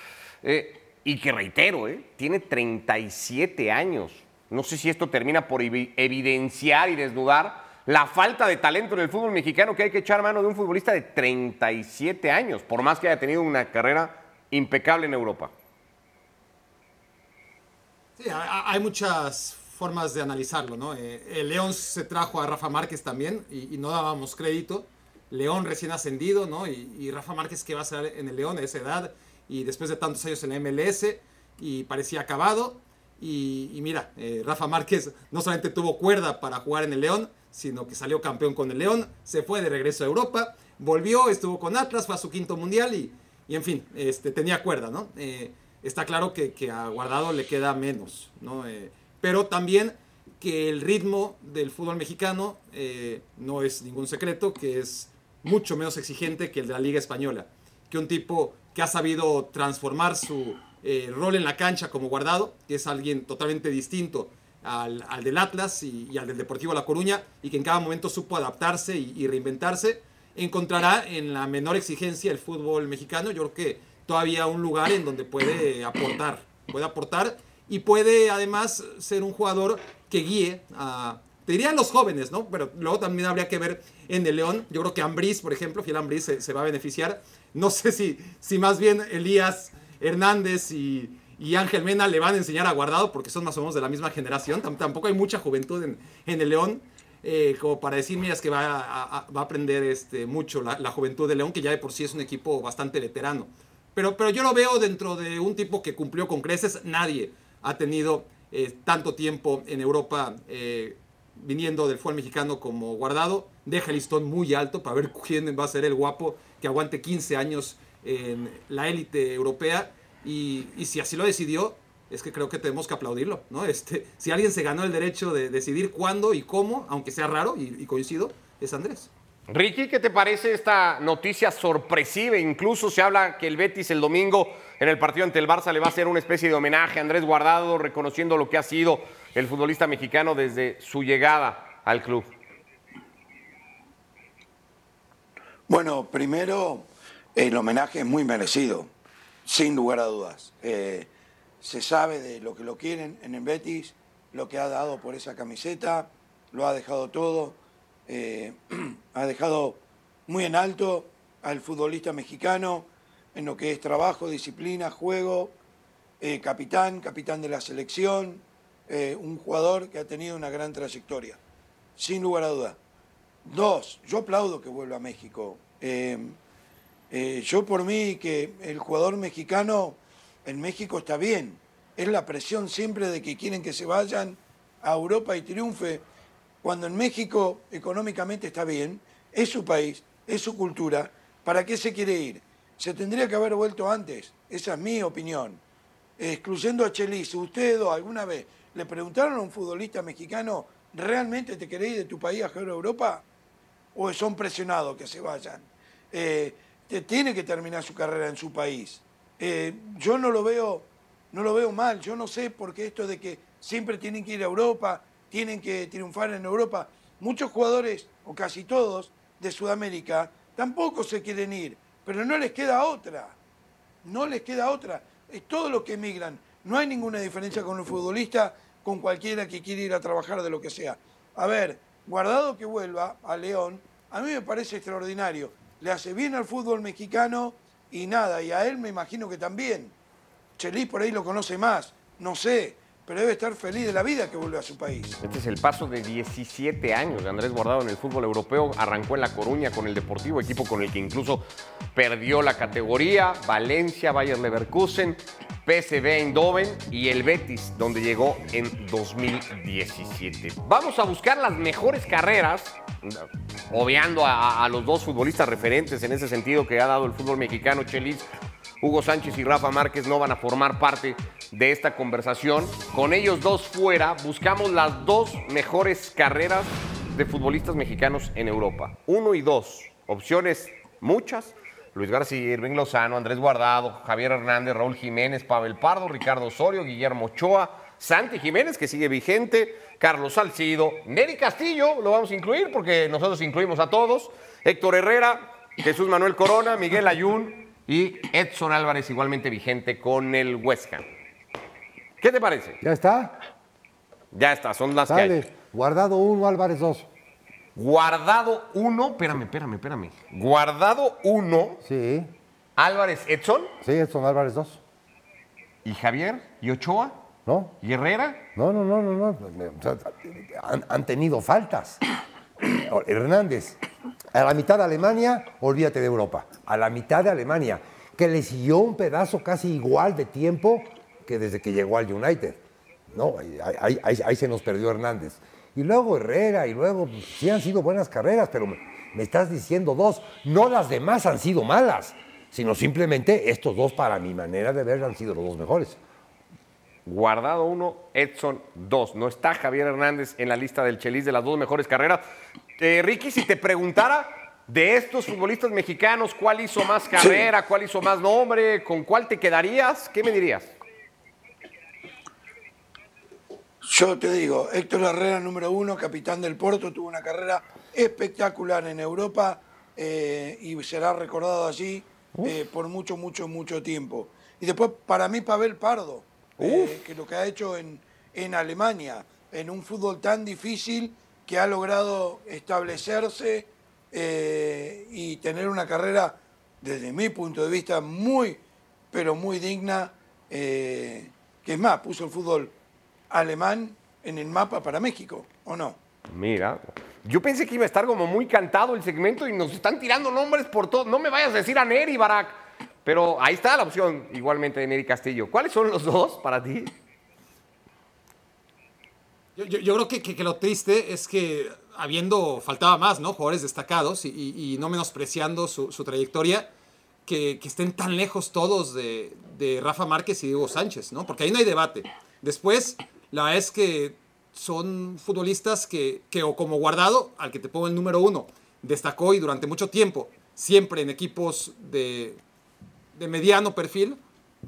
eh, y que reitero, eh, tiene 37 años. No sé si esto termina por evi- evidenciar y desnudar la falta de talento en el fútbol mexicano que hay que echar mano de un futbolista de 37 años, por más que haya tenido una carrera impecable en Europa. Sí, ha- ha- hay muchas formas de analizarlo, ¿no? Eh, el León se trajo a Rafa Márquez también y, no dábamos crédito. León recién ascendido, ¿no? Y, Rafa Márquez que va a ser en el León a esa edad y después de tantos años en la MLS y parecía acabado. Y, y mira, eh, Rafa Márquez no solamente tuvo cuerda para jugar en el León, sino que salió campeón con el León, se fue de regreso a Europa, volvió, estuvo con Atlas, fue a su quinto mundial y, y en fin, este, tenía cuerda, ¿no? Eh, está claro que, que a Guardado le queda menos, ¿no? Eh, pero también que el ritmo del fútbol mexicano eh, no es ningún secreto, que es mucho menos exigente que el de la Liga Española. Que un tipo que ha sabido transformar su eh, rol en la cancha como guardado, que es alguien totalmente distinto al, al del Atlas y, al del Deportivo La Coruña, y que en cada momento supo adaptarse y, y reinventarse, encontrará en la menor exigencia el fútbol mexicano, yo creo que todavía un lugar en donde puede aportar, puede aportar y puede además ser un jugador que guíe a, te diría los jóvenes, ¿no? Pero luego también habría que ver en el León, yo creo que Ambriz, por ejemplo, Fiel Ambriz se, va a beneficiar, no sé si, si más bien Elías Hernández y, y Ángel Mena le van a enseñar a Guardado porque son más o menos de la misma generación, Tam- tampoco hay mucha juventud en, en el León. eh, como para decir, mira, es que va a, a- va a aprender este, mucho la, la juventud de León, que ya de por sí es un equipo bastante veterano. Pero, pero yo lo veo dentro de un tipo que cumplió con creces. Nadie ha tenido eh, tanto tiempo en Europa eh, viniendo del fútbol mexicano como guardado. Deja el listón muy alto para ver quién va a ser el guapo que aguante 15 años en la élite europea. Y, y si así lo decidió, es que creo que tenemos que aplaudirlo. ¿no? Este, si alguien se ganó el derecho de decidir cuándo y cómo, aunque sea raro y, y coincido, es Andrés. Ricky, ¿qué te parece esta noticia sorpresiva? Incluso se habla que el Betis el domingo en el partido ante el Barça le va a hacer una especie de homenaje a Andrés Guardado, reconociendo lo que ha sido el futbolista mexicano desde su llegada al club. Bueno, primero, el homenaje es muy merecido, sin lugar a dudas. Eh, se sabe de lo que lo quieren en el Betis, lo que ha dado por esa camiseta, lo ha dejado todo, eh, ha dejado muy en alto al futbolista mexicano en lo que es trabajo, disciplina, juego, eh, capitán, capitán de la selección, eh, un jugador que ha tenido una gran trayectoria, sin lugar a dudas. Dos, yo aplaudo que vuelva a México. Yo por mí que el jugador mexicano en México está bien. Es la presión siempre de que quieren que se vayan a Europa y triunfe. Cuando en México económicamente está bien, es su país, es su cultura, ¿para qué se quiere ir? Se tendría que haber vuelto antes. Esa es mi opinión. Excluyendo a Chelis, ¿ustedes dos alguna vez le preguntaron a un futbolista mexicano, ¿realmente te querés ir de tu país a jugar a Europa? ¿O son presionados que se vayan? Eh, te- tiene que terminar su carrera en su país. Eh, yo no lo veo, no lo veo mal. Yo no sé por qué esto de que siempre tienen que ir a Europa, tienen que triunfar en Europa. Muchos jugadores, o casi todos, de Sudamérica, tampoco se quieren ir, pero no les queda otra. No les queda otra. Es todo lo que emigran. No hay ninguna diferencia con un futbolista, con cualquiera que quiere ir a trabajar de lo que sea. A ver, guardado que vuelva a León, a mí me parece extraordinario. Le hace bien al fútbol mexicano y nada, y a él me imagino que también. Chelis por ahí lo conoce más, no sé, pero debe estar feliz de la vida que vuelve a su país. Este es el paso de 17 años de Andrés Guardado en el fútbol europeo. Arrancó en La Coruña con el Deportivo, equipo con el que incluso perdió la categoría. Valencia, Bayer Leverkusen, PSV Eindhoven y el Betis, donde llegó en 2017. Vamos a buscar las mejores carreras, obviando a, a los dos futbolistas referentes en ese sentido que ha dado el fútbol mexicano, Chelis. Hugo Sánchez y Rafa Márquez no van a formar parte de esta conversación. Con ellos dos fuera, buscamos las dos mejores carreras de futbolistas mexicanos en Europa. Uno y dos. Opciones muchas. Luis García, Irving Lozano, Andrés Guardado, Javier Hernández, Raúl Jiménez, Pavel Pardo, Ricardo Osorio, Guillermo Ochoa, Santi Jiménez, que sigue vigente, Carlos Salcido, Neri Castillo, lo vamos a incluir porque nosotros incluimos a todos, Héctor Herrera, Jesús Manuel Corona, Miguel Ayun y Edson Álvarez, igualmente vigente con el West Ham. ¿Qué te parece? ¿Ya está? Ya está, son las que hay. Dale. Guardado uno, Álvarez dos. Guardado uno, espérame, espérame, espérame. Guardado uno, Sí, Álvarez Edson sí, Edson Álvarez dos. y Javier y Ochoa ¿No? y Herrera. No, no, no, no, no. O sea, han, han tenido faltas. Hernández, a la mitad de Alemania, olvídate de Europa. A la mitad de Alemania, que le siguió un pedazo casi igual de tiempo que desde que llegó al United. No, ahí, ahí- ahí- ahí se nos perdió Hernández. Y luego Herrera, y luego pues, sí han sido buenas carreras, pero me, me estás diciendo dos. No las demás han sido malas, sino simplemente estos dos, para mi manera de ver, han sido los dos mejores. Guardado uno, Edson dos. No está Javier Hernández en la lista del Chelis de las dos mejores carreras. Eh, Ricky, si te preguntara de estos futbolistas mexicanos, ¿cuál hizo más carrera? ¿Cuál hizo más nombre? ¿Con cuál te quedarías? ¿Qué me dirías? Yo te digo, Héctor Herrera, número uno, capitán del Porto, tuvo una carrera espectacular en Europa eh, y será recordado allí eh, por mucho, mucho, mucho tiempo. Y después, para mí, Pavel Pardo, eh, que lo que ha hecho en, en Alemania, en un fútbol tan difícil que ha logrado establecerse eh, y tener una carrera, desde mi punto de vista, muy, pero muy digna, eh, que es más, puso el fútbol alemán en el mapa para México, ¿o no? Mira, yo pensé que iba a estar como muy cantado el segmento y nos están tirando nombres por todo. No me vayas a decir a Neri, Barak. Pero ahí está la opción igualmente de Neri Castillo. ¿Cuáles son los dos para ti? Yo, yo- yo creo que, que- que lo triste es que habiendo, faltaba más, ¿no? Jugadores destacados y, y- y no menospreciando su, su trayectoria, que, que estén tan lejos todos de, de Rafa Márquez y Diego Sánchez, ¿no? Porque ahí no hay debate. Después, la verdad es que son futbolistas que, que o como Guardado, al que te pongo el número uno, destacó y durante mucho tiempo, siempre en equipos de, de mediano perfil,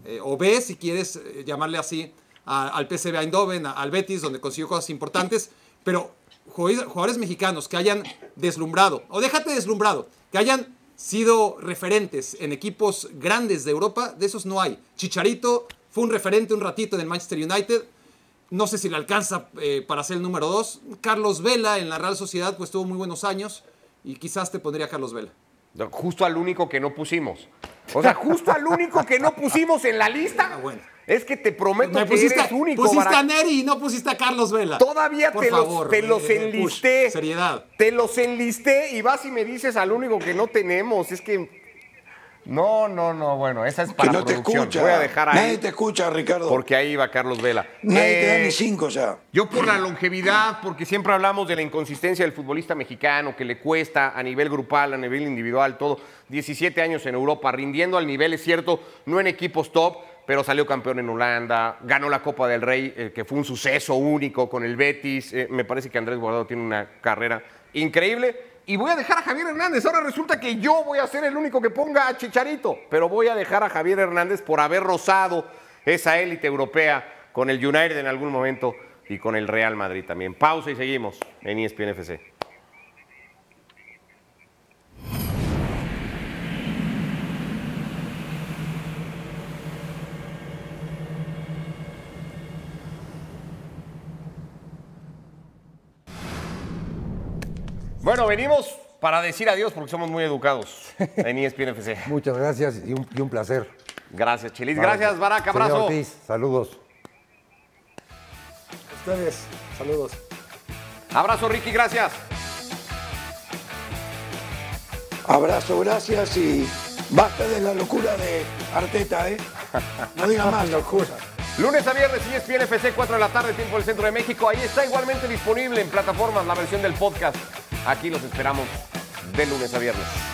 eh, o B, si quieres eh, llamarle así, al PSV Eindhoven, al Betis, donde consiguió cosas importantes, pero jugadores mexicanos que hayan deslumbrado, o déjate deslumbrado, que hayan sido referentes en equipos grandes de Europa, de esos no hay. Chicharito fue un referente un ratito en el Manchester United, no sé si le alcanza eh, para ser el número dos. Carlos Vela en la Real Sociedad, pues tuvo muy buenos años, y quizás te pondría a Carlos Vela. Justo al único que no pusimos. O sea, justo al único que no pusimos en la lista. Ah, bueno. Es que te prometo Me que pusiste, eres único, pusiste a Neri y no pusiste a Carlos Vela. Todavía Por te, favor, los, te eh, los enlisté. push, seriedad. Te los enlisté y vas y me dices al único que no tenemos. Es que. No, no, no. Bueno, esa es Que para no te escucha. Voy a dejar ahí. Nadie te escucha, Ricardo. Porque ahí va Carlos Vela. Nadie te da Eh, ni cinco ya. Yo por la longevidad, porque siempre hablamos de la inconsistencia del futbolista mexicano, que le cuesta a nivel grupal, a nivel individual, todo. 17 años en Europa, rindiendo al nivel, es cierto, no en equipos top, pero salió campeón en Holanda, ganó la Copa del Rey, eh, que fue un suceso único con el Betis. Eh, me parece que Andrés Guardado tiene una carrera increíble. Y voy a dejar a Javier Hernández. Ahora resulta que yo voy a ser el único que ponga a Chicharito, pero voy a dejar a Javier Hernández por haber rozado esa élite europea con el United en algún momento y con el Real Madrid también. Pausa y seguimos en ESPN FC. Bueno, venimos para decir adiós porque somos muy educados en E ESPN FC. Muchas gracias y un, y un placer. Gracias, Chelis. Gracias, Barack. Señor Abrazo. Ortiz, saludos. Ustedes, saludos. Abrazo, Ricky, gracias. Abrazo, gracias y basta de la locura de Arteta, ¿eh? No diga más locura. Lunes a viernes, ESPN FC, 4 de la tarde, tiempo del centro de México. Ahí está igualmente disponible en plataformas la versión del podcast. Aquí los esperamos de lunes a viernes.